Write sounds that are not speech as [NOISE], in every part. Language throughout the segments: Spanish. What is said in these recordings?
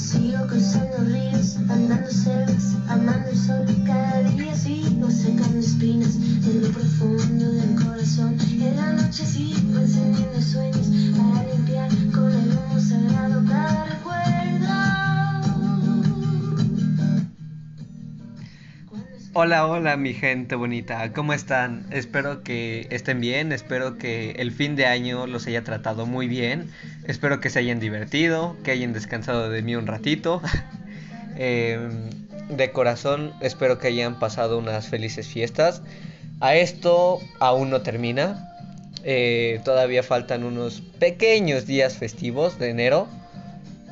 Sigo cruzando ríos, andando selvas, amando el sol. Cada día sigo secando espinas en lo profundo del corazón. En la noche sigo encendiendo sueños para limpiar con el humo sagrado cada recuerdo. Hola, hola mi gente bonita, ¿cómo están? Espero que estén bien, espero que el fin de año los haya tratado muy bien, espero que se hayan divertido, que hayan descansado de mí un ratito. [LAUGHS] Em, de corazón, espero que hayan pasado unas felices fiestas. A esto aún no termina, eh, todavía faltan unos pequeños días festivos de enero,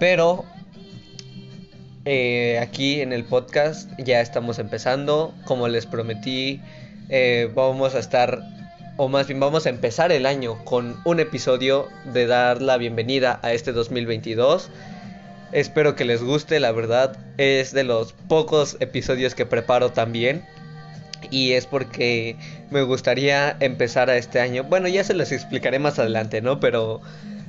pero eh, aquí en el podcast ya estamos empezando. Como les prometí, eh, vamos a estar, o más bien vamos a empezar el año con un episodio de dar la bienvenida a este 2022. Espero que les guste, la verdad es de los pocos episodios que preparo también. Y es porque me gustaría empezar a este año. Bueno, ya se los explicaré más adelante, ¿no? Pero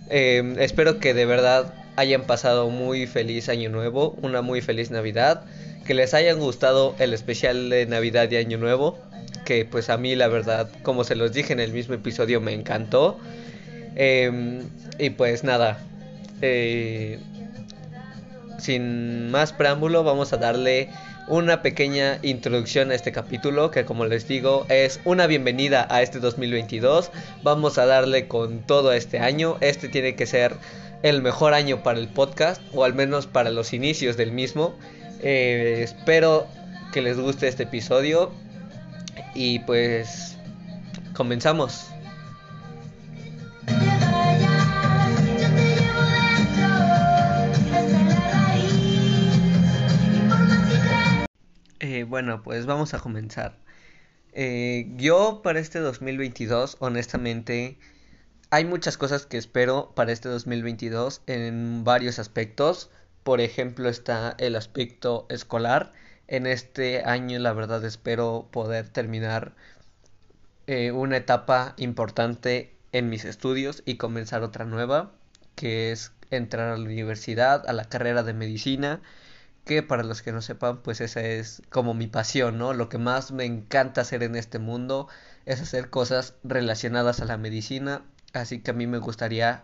eh, espero que de verdad hayan pasado muy feliz año nuevo, una muy feliz Navidad, que les hayan gustado el especial de Navidad y Año Nuevo, que pues a mí la verdad, como se los dije en el mismo episodio, me encantó. Eh, y pues nada, eh, sin más preámbulo, vamos a darle una pequeña introducción a este capítulo que como les digo es una bienvenida a este 2022. Vamos a darle con todo este año. Este tiene que ser el mejor año para el podcast o al menos para los inicios del mismo. Eh, espero que les guste este episodio y pues comenzamos. Eh, bueno, pues vamos a comenzar. Eh, yo para este 2022, honestamente, hay muchas cosas que espero para este 2022 en varios aspectos. Por ejemplo, está el aspecto escolar. En este año, la verdad, espero poder terminar eh, una etapa importante en mis estudios y comenzar otra nueva, que es entrar a la universidad, a la carrera de medicina que para los que no sepan, pues esa es como mi pasión, ¿no? Lo que más me encanta hacer en este mundo es hacer cosas relacionadas a la medicina, así que a mí me gustaría,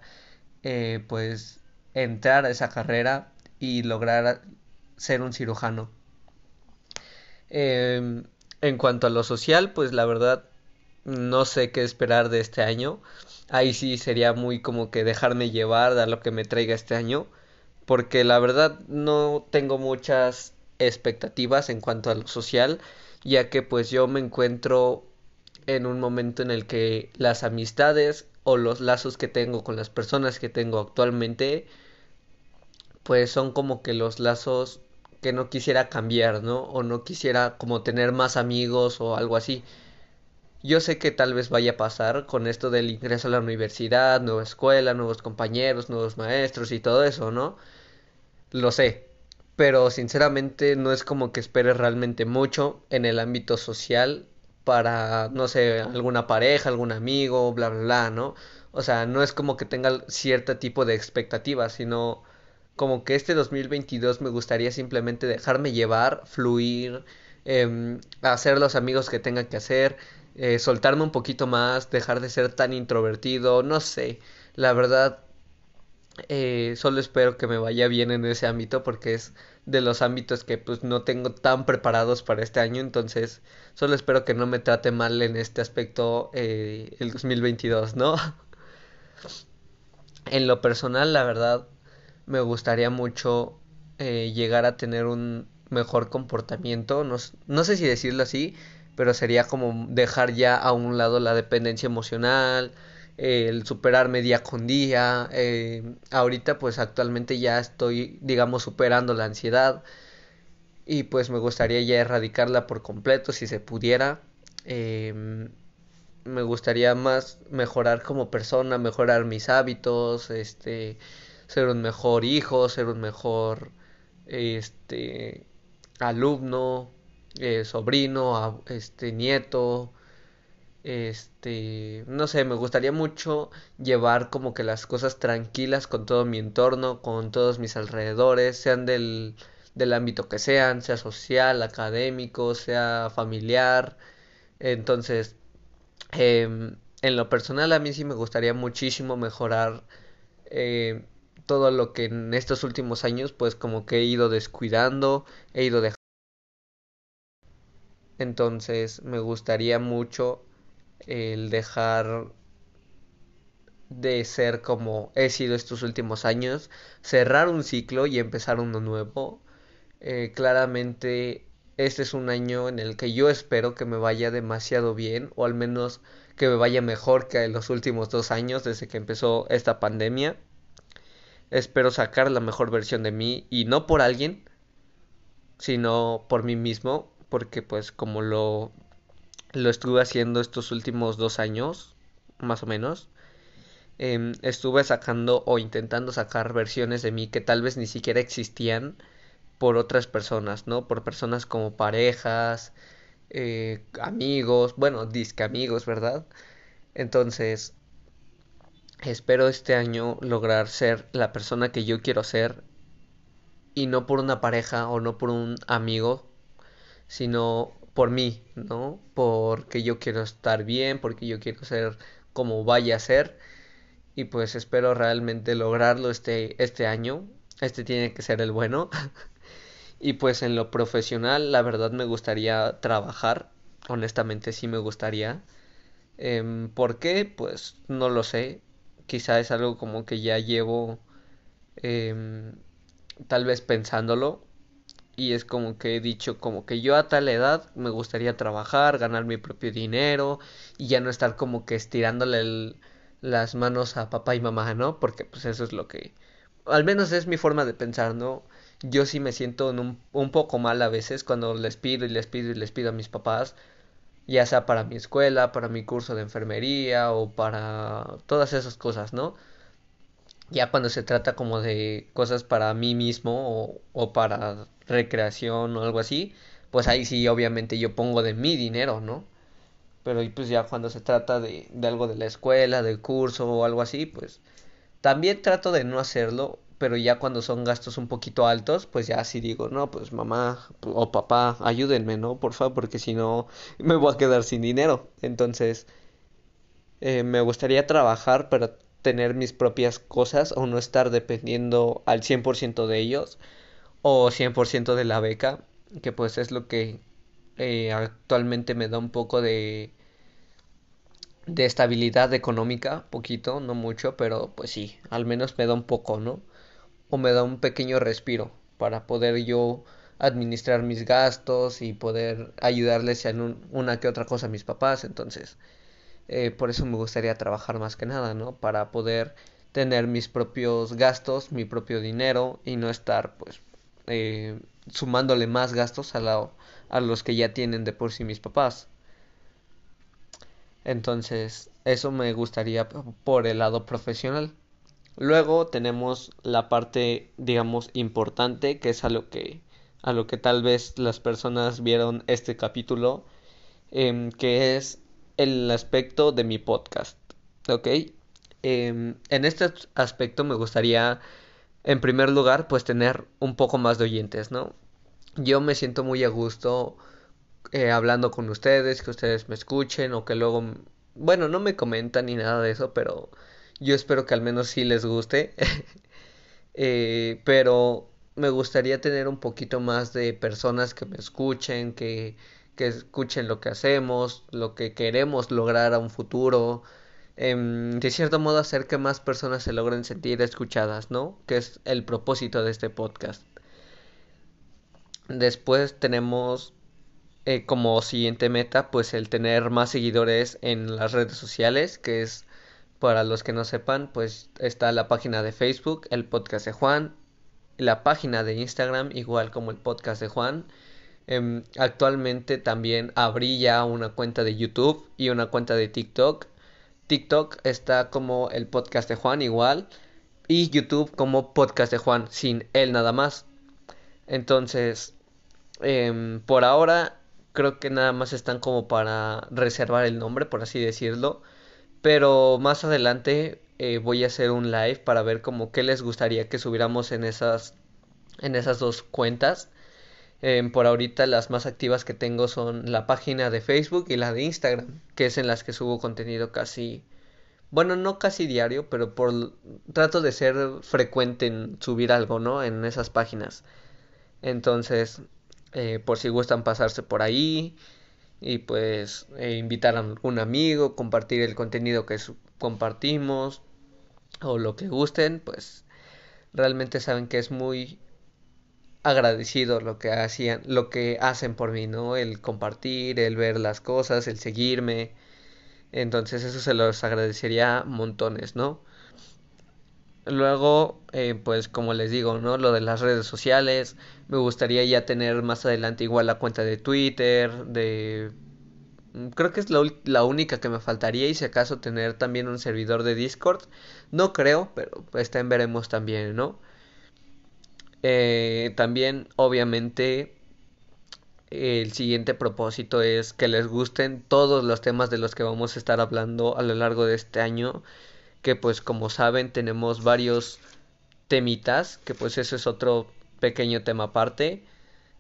eh, pues, entrar a esa carrera y lograr ser un cirujano. Em, en cuanto a lo social, pues la verdad no sé qué esperar de este año. Ahí sí sería muy como que dejarme llevar a lo que me traiga este año porque la verdad no tengo muchas expectativas en cuanto a lo social, ya que pues yo me encuentro en un momento en el que las amistades o los lazos que tengo con las personas que tengo actualmente pues son como que los lazos que no quisiera cambiar, ¿no? O no quisiera como tener más amigos o algo así. Yo sé que tal vez vaya a pasar con esto del ingreso a la universidad, nueva escuela, nuevos compañeros, nuevos maestros y todo eso, ¿no? Lo sé, pero sinceramente no es como que espere realmente mucho en el ámbito social para, no sé, alguna pareja, algún amigo, bla, bla, bla, ¿no? O sea, no es como que tenga cierto tipo de expectativas, sino como que este 2022 me gustaría simplemente dejarme llevar, fluir, em, hacer los amigos que tenga que hacer, eh, soltarme un poquito más, dejar de ser tan introvertido, no sé, la verdad eh, solo espero que me vaya bien en ese ámbito porque es de los ámbitos que pues no tengo tan preparados para este año, entonces solo espero que no me trate mal en este aspecto eh, el 2022, ¿no? [LAUGHS] En lo personal, la verdad, me gustaría mucho eh, llegar a tener un mejor comportamiento, no, no sé si decirlo así, pero sería como dejar ya a un lado la dependencia emocional, eh, el superarme día con día. eh, ahorita pues actualmente ya estoy, digamos, superando la ansiedad y pues me gustaría ya erradicarla por completo si se pudiera. Em, me gustaría más mejorar como persona, mejorar mis hábitos, este, ser un mejor hijo, ser un mejor, este, alumno, eh, sobrino, este, nieto, Este, no sé, me gustaría mucho llevar como que las cosas tranquilas con todo mi entorno, con todos mis alrededores, sean del, del ámbito que sean, sea social, académico, sea familiar. Entonces, em, en lo personal a mí sí me gustaría muchísimo mejorar eh, todo lo que en estos últimos años pues como que he ido descuidando, he ido dejando. Entonces me gustaría mucho el dejar de ser como he sido estos últimos años, cerrar un ciclo y empezar uno nuevo. Eh, claramente este es un año en el que yo espero que me vaya demasiado bien, o al menos que me vaya mejor que en los últimos dos años desde que empezó esta pandemia. Espero sacar la mejor versión de mí y no por alguien, sino por mí mismo, porque pues como lo lo estuve haciendo estos últimos dos años, más o menos. Em, estuve sacando o intentando sacar versiones de mí que tal vez ni siquiera existían por otras personas, ¿no? Por personas como parejas, eh, amigos, bueno, disque amigos, ¿verdad? Entonces, espero este año lograr ser la persona que yo quiero ser y no por una pareja o no por un amigo, sino por mí, ¿no? Porque yo quiero estar bien, porque yo quiero ser como vaya a ser y pues espero realmente lograrlo este este año. Este tiene que ser el bueno. [LAUGHS] y pues en lo profesional, la verdad me gustaría trabajar. Honestamente sí me gustaría. Eh, ¿Por qué? Pues no lo sé. Quizá es algo como que ya llevo eh, tal vez pensándolo y es como que he dicho como que yo a tal edad me gustaría trabajar, ganar mi propio dinero y ya no estar como que estirándole las manos a papá y mamá, ¿no? Porque pues eso es lo que al menos es mi forma de pensar, ¿no? Yo sí me siento un, un poco mal a veces cuando les pido y les pido y les pido a mis papás, ya sea para mi escuela, para mi curso de enfermería o para todas esas cosas, ¿no? Ya cuando se trata como de cosas para mí mismo o para recreación o algo así, pues ahí sí obviamente yo pongo de mi dinero, ¿no? Pero pues ya cuando se trata de, de algo de la escuela, del curso o algo así, pues también trato de no hacerlo, pero ya cuando son gastos un poquito altos, pues ya sí digo, no, pues mamá o papá, ayúdenme, ¿no? Por favor, porque si no me voy a quedar sin dinero. Entonces, eh, me gustaría trabajar para tener mis propias cosas o no estar dependiendo al 100% de ellos o 100% de la beca, que pues es lo que eh, actualmente me da un poco de de estabilidad económica, poquito, no mucho, pero pues sí, al menos me da un poco, ¿no? O me da un pequeño respiro para poder yo administrar mis gastos y poder ayudarles en una que otra cosa a mis papás, entonces eh, por eso me gustaría trabajar más que nada, ¿no? Para poder tener mis propios gastos, mi propio dinero y no estar pues eh, sumándole más gastos a, a los que ya tienen de por sí mis papás. Entonces, eso me gustaría por el lado profesional. Luego tenemos la parte, digamos, importante, que es a lo que, a lo que tal vez las personas vieron este capítulo, em, que es el aspecto de mi podcast. ¿Ok? Em, en este aspecto me gustaría en primer lugar, pues tener un poco más de oyentes, ¿no? Yo me siento muy a gusto eh, hablando con ustedes, que ustedes me escuchen o que luego, bueno, no me comentan ni nada de eso, pero yo espero que al menos sí les guste. [LAUGHS] eh, pero me gustaría tener un poquito más de personas que me escuchen, que, que escuchen lo que hacemos, lo que queremos lograr a un futuro, Em, de cierto modo hacer que más personas se logren sentir escuchadas, ¿no? Que es el propósito de este podcast. Después tenemos eh, como siguiente meta, pues el tener más seguidores en las redes sociales, que es, para los que no sepan, pues está la página de Facebook, el podcast de Juan, la página de Instagram, igual como el podcast de Juan. Em, actualmente también abrí ya una cuenta de YouTube y una cuenta de TikTok TikTok está como el podcast de Juan igual. Y YouTube como podcast de Juan, sin él nada más. Entonces, em, por ahora creo que nada más están como para reservar el nombre, por así decirlo. Pero más adelante eh, voy a hacer un live para ver como qué les gustaría que subiéramos en esas, en esas dos cuentas. Em, por ahorita las más activas que tengo son la página de Facebook y la de Instagram, que es en las que subo contenido casi, bueno, no casi diario, pero por trato de ser frecuente en subir algo, ¿no? En esas páginas. Entonces, eh, por si gustan pasarse por ahí y pues eh, invitar a algún amigo, compartir el contenido que compartimos o lo que gusten, pues realmente saben que es muy agradecido lo que hacían, lo que hacen por mí, ¿no? El compartir, el ver las cosas, el seguirme. Entonces eso se los agradecería montones, ¿no? Luego, eh, pues como les digo, ¿no? Lo de las redes sociales. Me gustaría ya tener más adelante igual la cuenta de Twitter, de... Mm, creo que es la, la única que me faltaría y si acaso tener también un servidor de Discord. No creo, pero pues en veremos también, ¿no? Eh, también, obviamente, el siguiente propósito es que les gusten todos los temas de los que vamos a estar hablando a lo largo de este año que pues como saben tenemos varios temitas, que pues eso es otro pequeño tema aparte.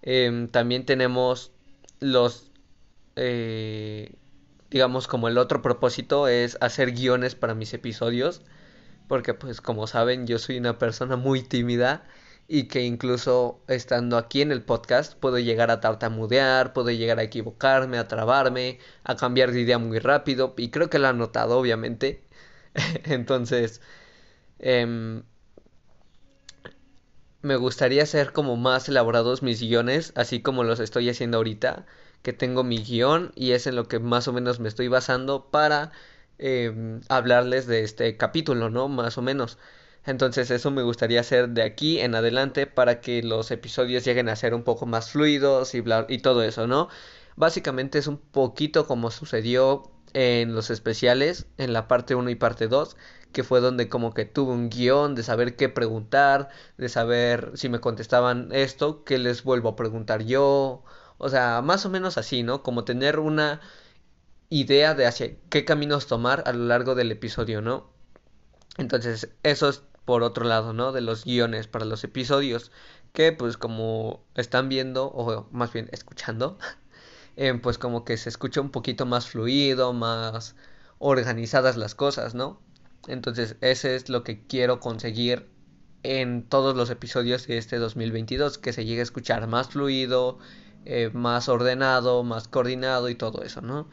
Em, también tenemos los, eh, digamos como el otro propósito es hacer guiones para mis episodios, porque pues como saben yo soy una persona muy tímida y que incluso estando aquí en el podcast puedo llegar a tartamudear, puedo llegar a equivocarme, a trabarme, a cambiar de idea muy rápido y creo que lo han notado obviamente. [LAUGHS] Entonces, em, me gustaría hacer como más elaborados mis guiones, así como los estoy haciendo ahorita, que tengo mi guion y es en lo que más o menos me estoy basando para em, hablarles de este capítulo, ¿no? Más o menos. Entonces eso me gustaría hacer de aquí en adelante para que los episodios lleguen a ser un poco más fluidos y, y todo eso, ¿no? Básicamente es un poquito como sucedió en los especiales, en la parte 1 y parte 2, que fue donde como que tuve un guion de saber qué preguntar, de saber si me contestaban esto, qué les vuelvo a preguntar yo, o sea, más o menos así, ¿no? Como tener una idea de hacia qué caminos tomar a lo largo del episodio, ¿no? Entonces, eso es por otro lado, ¿no? De los guiones para los episodios, que pues como están viendo, o más bien escuchando, [LAUGHS] eh, pues como que se escucha un poquito más fluido, más organizadas las cosas, ¿no? Entonces, ese es lo que quiero conseguir en todos los episodios de este 2022, que se llegue a escuchar más fluido, eh, más ordenado, más coordinado y todo eso, ¿no?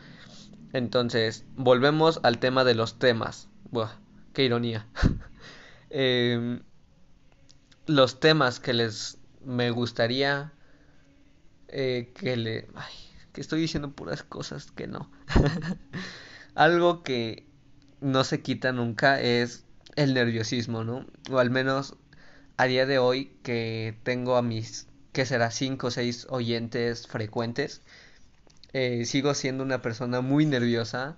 Entonces, volvemos al tema de los temas. Buah, qué ironía. [LAUGHS] Em, los temas que les me gustaría eh, que le... Ay, que estoy diciendo puras cosas que no. [LAUGHS] Algo que no se quita nunca es el nerviosismo, ¿no? O al menos a día de hoy que tengo a mis, que será cinco o seis oyentes frecuentes, eh, sigo siendo una persona muy nerviosa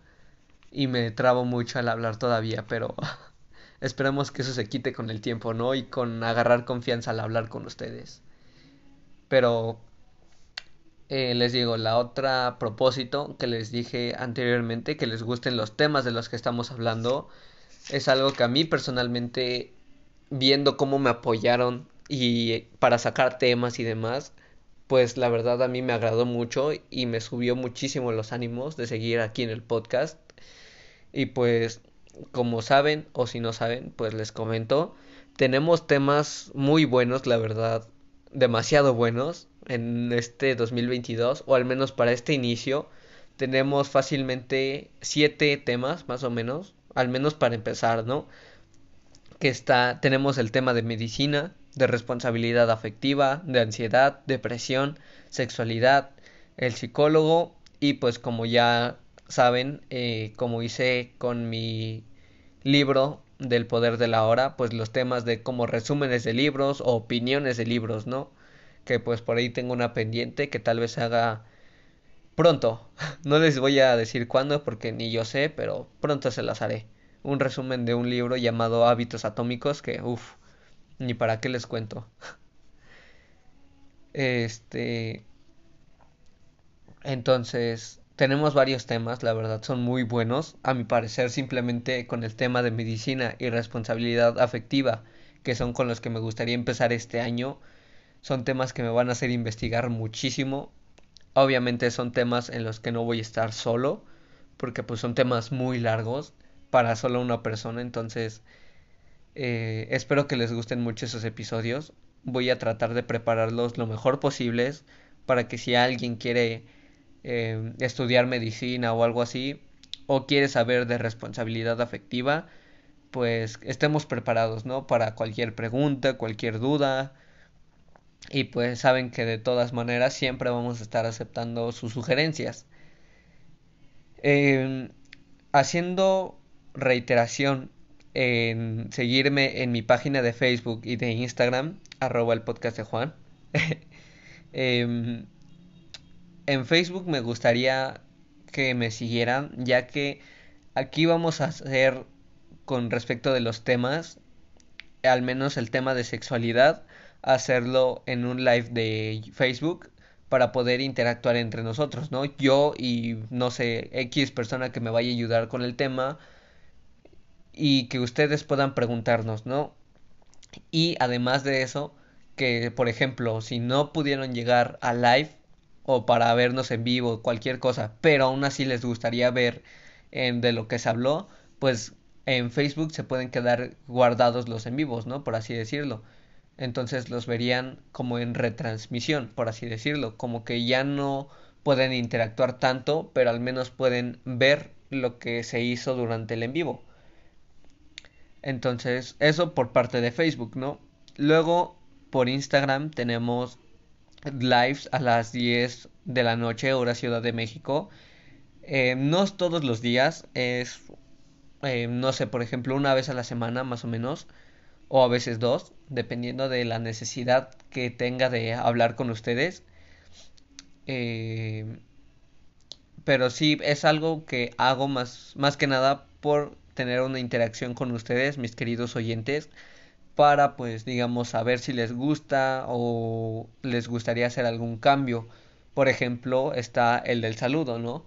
y me trabo mucho al hablar todavía, pero [LAUGHS] esperemos que eso se quite con el tiempo, ¿no? Y con agarrar confianza al hablar con ustedes. Pero eh, les digo, la otra propósito que les dije anteriormente, que les gusten los temas de los que estamos hablando, es algo que a mí personalmente, viendo cómo me apoyaron y para sacar temas y demás, pues la verdad a mí me agradó mucho y me subió muchísimo los ánimos de seguir aquí en el podcast. Y pues, como saben o si no saben, pues les comento, tenemos temas muy buenos, la verdad, demasiado buenos en este 2022, o al menos para este inicio, tenemos fácilmente siete temas, más o menos, al menos para empezar, ¿no? Que está, tenemos el tema de medicina, de responsabilidad afectiva, de ansiedad, depresión, sexualidad, el psicólogo y pues como ya saben, eh, como hice con mi libro del poder de la hora, pues los temas de como resúmenes de libros o opiniones de libros, ¿no? que pues por ahí tengo una pendiente que tal vez haga pronto. [LAUGHS] No les voy a decir cuándo porque ni yo sé, pero pronto se las haré. Un resumen de un libro llamado Hábitos Atómicos que, uff, ni para qué les cuento. [LAUGHS] Este... Entonces, tenemos varios temas, la verdad, son muy buenos. A mi parecer, simplemente con el tema de medicina y responsabilidad afectiva, que son con los que me gustaría empezar este año, son temas que me van a hacer investigar muchísimo. Obviamente son temas en los que no voy a estar solo, porque pues son temas muy largos para solo una persona, entonces eh, espero que les gusten mucho esos episodios. Voy a tratar de prepararlos lo mejor posibles para que si alguien quiere eh, estudiar medicina o algo así, o quiere saber de responsabilidad afectiva, pues estemos preparados, ¿no? Para cualquier pregunta, cualquier duda. Y pues saben que de todas maneras siempre vamos a estar aceptando sus sugerencias. Em, haciendo reiteración en seguirme en mi página de Facebook y de Instagram, arroba el podcast de Juan. [LAUGHS] Em, en Facebook me gustaría que me siguieran, ya que aquí vamos a hacer con respecto de los temas, al menos el tema de sexualidad, hacerlo en un live de Facebook para poder interactuar entre nosotros, ¿no? Yo y no sé, X persona que me vaya a ayudar con el tema y que ustedes puedan preguntarnos, ¿no? Y además de eso, que por ejemplo, si no pudieron llegar a live o para vernos en vivo, cualquier cosa, pero aún así les gustaría ver en, de lo que se habló, pues en Facebook se pueden quedar guardados los en vivos, ¿no? Por así decirlo. Entonces los verían como en retransmisión, por así decirlo, como que ya no pueden interactuar tanto, pero al menos pueden ver lo que se hizo durante el en vivo. Entonces, eso por parte de Facebook, ¿no? Luego, por Instagram tenemos lives a las 10 de la noche, hora Ciudad de México. Eh, no es todos los días, es, eh, no sé, por ejemplo, una vez a la semana más o menos, o a veces dos, dependiendo de la necesidad que tenga de hablar con ustedes. Eh, pero sí, es algo que hago más, más que nada por tener una interacción con ustedes, mis queridos oyentes para pues digamos saber si les gusta o les gustaría hacer algún cambio. Por ejemplo, está el del saludo, ¿no?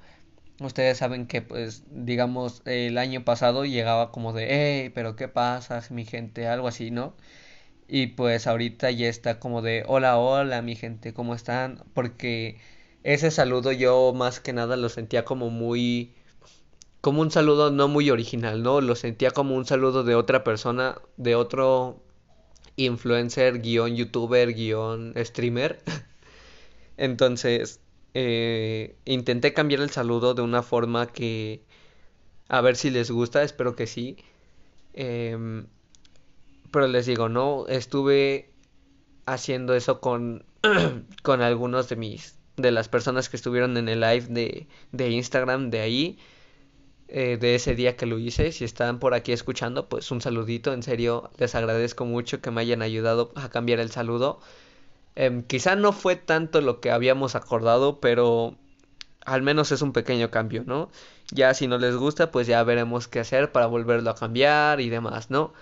Ustedes saben que pues digamos el año pasado llegaba como de, hey, pero ¿qué pasa, mi gente? Algo así, ¿no? Y pues ahorita ya está como de, hola, hola, mi gente, ¿cómo están? Porque ese saludo yo más que nada lo sentía como muy como un saludo no muy original, ¿no? Lo sentía como un saludo de otra persona, de otro influencer, guion youtuber, guion streamer. [LAUGHS] Entonces, eh, intenté cambiar el saludo de una forma que... A ver si les gusta, espero que sí. Em, pero les digo, no, estuve haciendo eso con, [CLEARS THROAT] con algunos de mis, de las personas que estuvieron en el live de, de Instagram de ahí. Eh, de ese día que lo hice. Si están por aquí escuchando, pues un saludito. En serio, les agradezco mucho que me hayan ayudado a cambiar el saludo. Em, quizá no fue tanto lo que habíamos acordado, pero al menos es un pequeño cambio, ¿no? Ya si no les gusta, pues ya veremos qué hacer para volverlo a cambiar y demás, ¿no?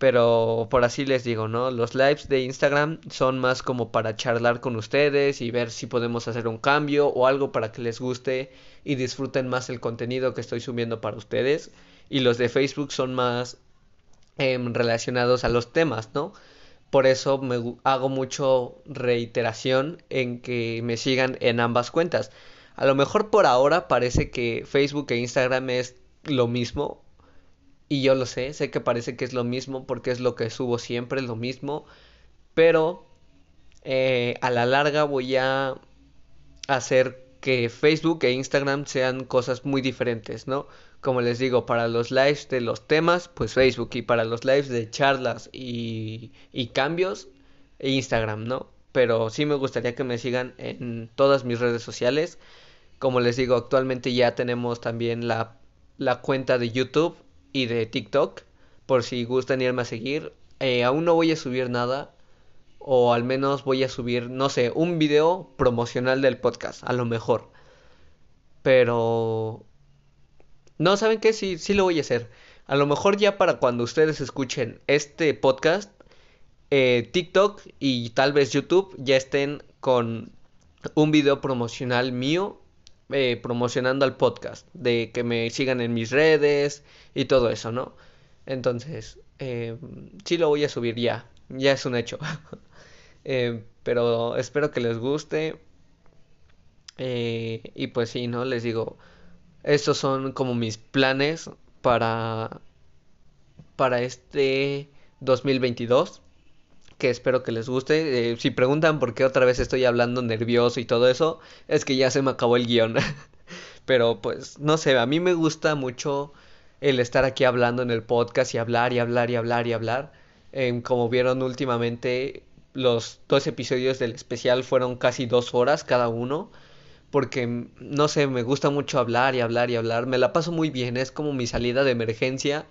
Pero por así les digo, ¿no? Los lives de Instagram son más como para charlar con ustedes y ver si podemos hacer un cambio o algo para que les guste y disfruten más el contenido que estoy subiendo para ustedes. Y los de Facebook son más em, relacionados a los temas, ¿no? Por eso me hago mucho reiteración en que me sigan en ambas cuentas. A lo mejor por ahora parece que Facebook e Instagram es lo mismo, y yo lo sé, sé que parece que es lo mismo porque es lo que subo siempre, lo mismo. Pero eh, a la larga voy a hacer que Facebook e Instagram sean cosas muy diferentes, ¿no? Como les digo, para los lives de los temas, pues Facebook. Y para los lives de charlas y, y cambios, Instagram, ¿no? Pero sí me gustaría que me sigan en todas mis redes sociales. Como les digo, actualmente ya tenemos también la, la cuenta de YouTube y de TikTok, por si gustan irme a seguir. Eh, aún no voy a subir nada, o al menos voy a subir, no sé, un video promocional del podcast, a lo mejor. Pero... No, ¿saben qué? Sí, sí lo voy a hacer. A lo mejor ya para cuando ustedes escuchen este podcast, eh, TikTok y tal vez YouTube ya estén con un video promocional mío eh, promocionando al podcast, de que me sigan en mis redes y todo eso, ¿no? Entonces, eh, sí lo voy a subir ya, ya es un hecho. [LAUGHS] Eh, pero espero que les guste. y pues sí, ¿no? Les digo, estos son como mis planes para, para este 2022 que espero que les guste. Eh, si preguntan por qué otra vez estoy hablando nervioso y todo eso, es que ya se me acabó el guion. [LAUGHS] Pero pues no sé, a mí me gusta mucho el estar aquí hablando en el podcast y hablar y hablar y hablar y hablar. Como vieron últimamente, los dos episodios del especial fueron casi dos horas cada uno. Porque, no sé, me gusta mucho hablar y hablar y hablar. Me la paso muy bien, es como mi salida de emergencia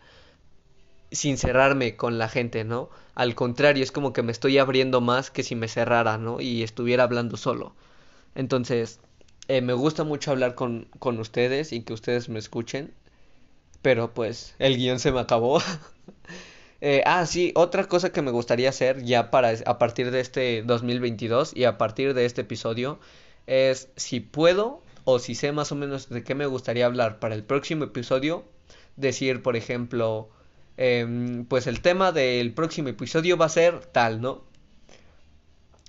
sin cerrarme con la gente, ¿no? Al contrario, es como que me estoy abriendo más que si me cerrara, ¿no? Y estuviera hablando solo. Entonces, eh, me gusta mucho hablar con, con ustedes y que ustedes me escuchen. Pero pues el guion se me acabó. [LAUGHS] eh, ah, sí, otra cosa que me gustaría hacer ya para a partir de este 2022 y a partir de este episodio es si puedo o si sé más o menos de qué me gustaría hablar para el próximo episodio, decir, por ejemplo, Em, pues el tema del próximo episodio va a ser tal, ¿no?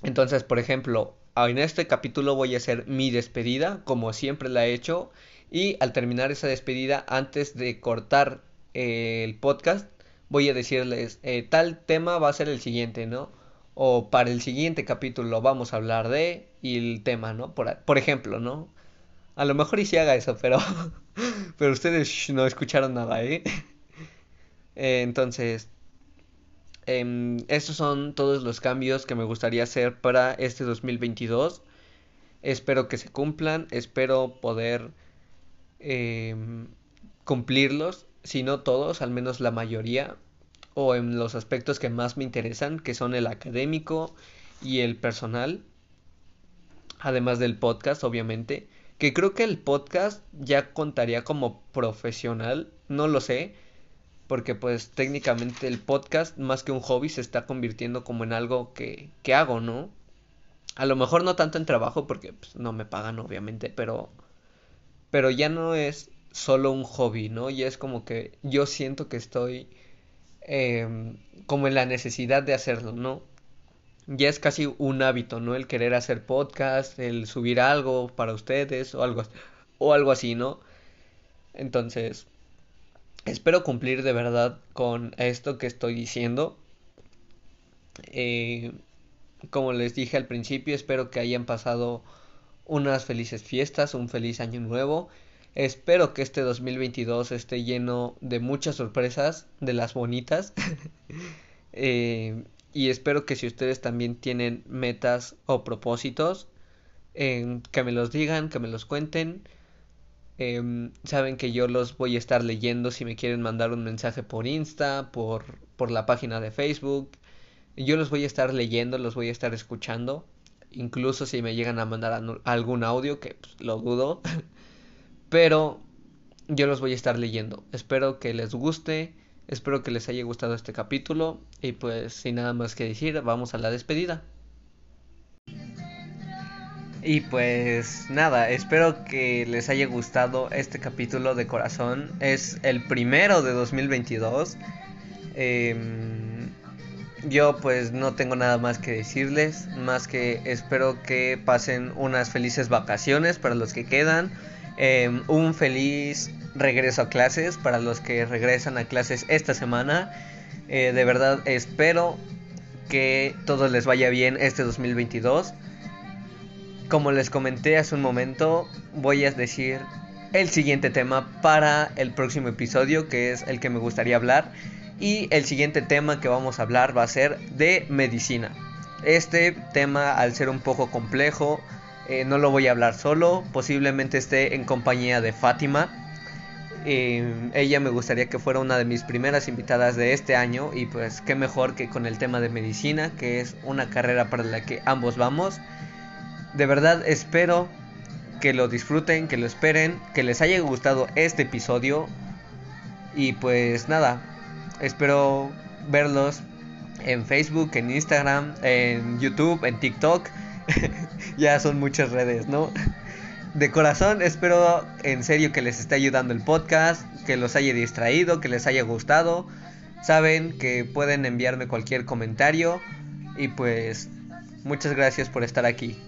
Entonces, por ejemplo, en este capítulo voy a hacer mi despedida, como siempre la he hecho, y al terminar esa despedida, antes de cortar eh, el podcast, voy a decirles, eh, tal tema va a ser el siguiente, ¿no? O para el siguiente capítulo vamos a hablar de, y el tema, ¿no? Por, ejemplo, ¿no? A lo mejor y si haga eso, pero, [LAUGHS] pero ustedes no escucharon nada, ¿eh? Eh, entonces, em, estos son todos los cambios que me gustaría hacer para este 2022. Espero que se cumplan, espero poder em, cumplirlos, si no todos, al menos la mayoría, o en los aspectos que más me interesan, que son el académico y el personal, además del podcast, obviamente, que creo que el podcast ya contaría como profesional, no lo sé, porque pues técnicamente el podcast más que un hobby se está convirtiendo como en algo que, que hago, ¿no? A lo mejor no tanto en trabajo porque pues, no me pagan obviamente, pero pero ya no es solo un hobby, ¿no? Ya es como que yo siento que estoy eh, como en la necesidad de hacerlo, ¿no? Ya es casi un hábito, ¿no? El querer hacer podcast, el subir algo para ustedes o algo, o algo así, ¿no? Entonces, espero cumplir de verdad con esto que estoy diciendo. Eh, como les dije al principio, espero que hayan pasado unas felices fiestas, un feliz año nuevo. Espero que este 2022 esté lleno de muchas sorpresas, de las bonitas. [LAUGHS] Eh, y espero que si ustedes también tienen metas o propósitos, eh, que me los digan, que me los cuenten. Em, saben que yo los voy a estar leyendo si me quieren mandar un mensaje por Insta, por, por la página de Facebook. Yo los voy a estar leyendo, los voy a estar escuchando. Incluso si me llegan a mandar algún audio, que pues, lo dudo. [LAUGHS] Pero yo los voy a estar leyendo. Espero que les guste. Espero que les haya gustado este capítulo. Y pues sin nada más que decir, vamos a la despedida. Y pues nada, espero que les haya gustado este capítulo de corazón. Es el primero de 2022. Em, yo pues no tengo nada más que decirles, más que espero que pasen unas felices vacaciones para los que quedan. Em, un feliz regreso a clases para los que regresan a clases esta semana. Eh, de verdad espero que todo les vaya bien este 2022. Como les comenté hace un momento, voy a decir el siguiente tema para el próximo episodio, que es el que me gustaría hablar. Y el siguiente tema que vamos a hablar va a ser de medicina. Este tema, al ser un poco complejo, eh, no lo voy a hablar solo, posiblemente esté en compañía de Fátima. Eh, ella me gustaría que fuera una de mis primeras invitadas de este año y pues qué mejor que con el tema de medicina, que es una carrera para la que ambos vamos. De verdad espero que lo disfruten, que lo esperen, que les haya gustado este episodio. Y pues nada, espero verlos en Facebook, en Instagram, en YouTube, en TikTok. [LAUGHS] ya son muchas redes, ¿no? de corazón espero en serio que les esté ayudando el podcast, que los haya distraído, que les haya gustado. Saben que pueden enviarme cualquier comentario y pues muchas gracias por estar aquí.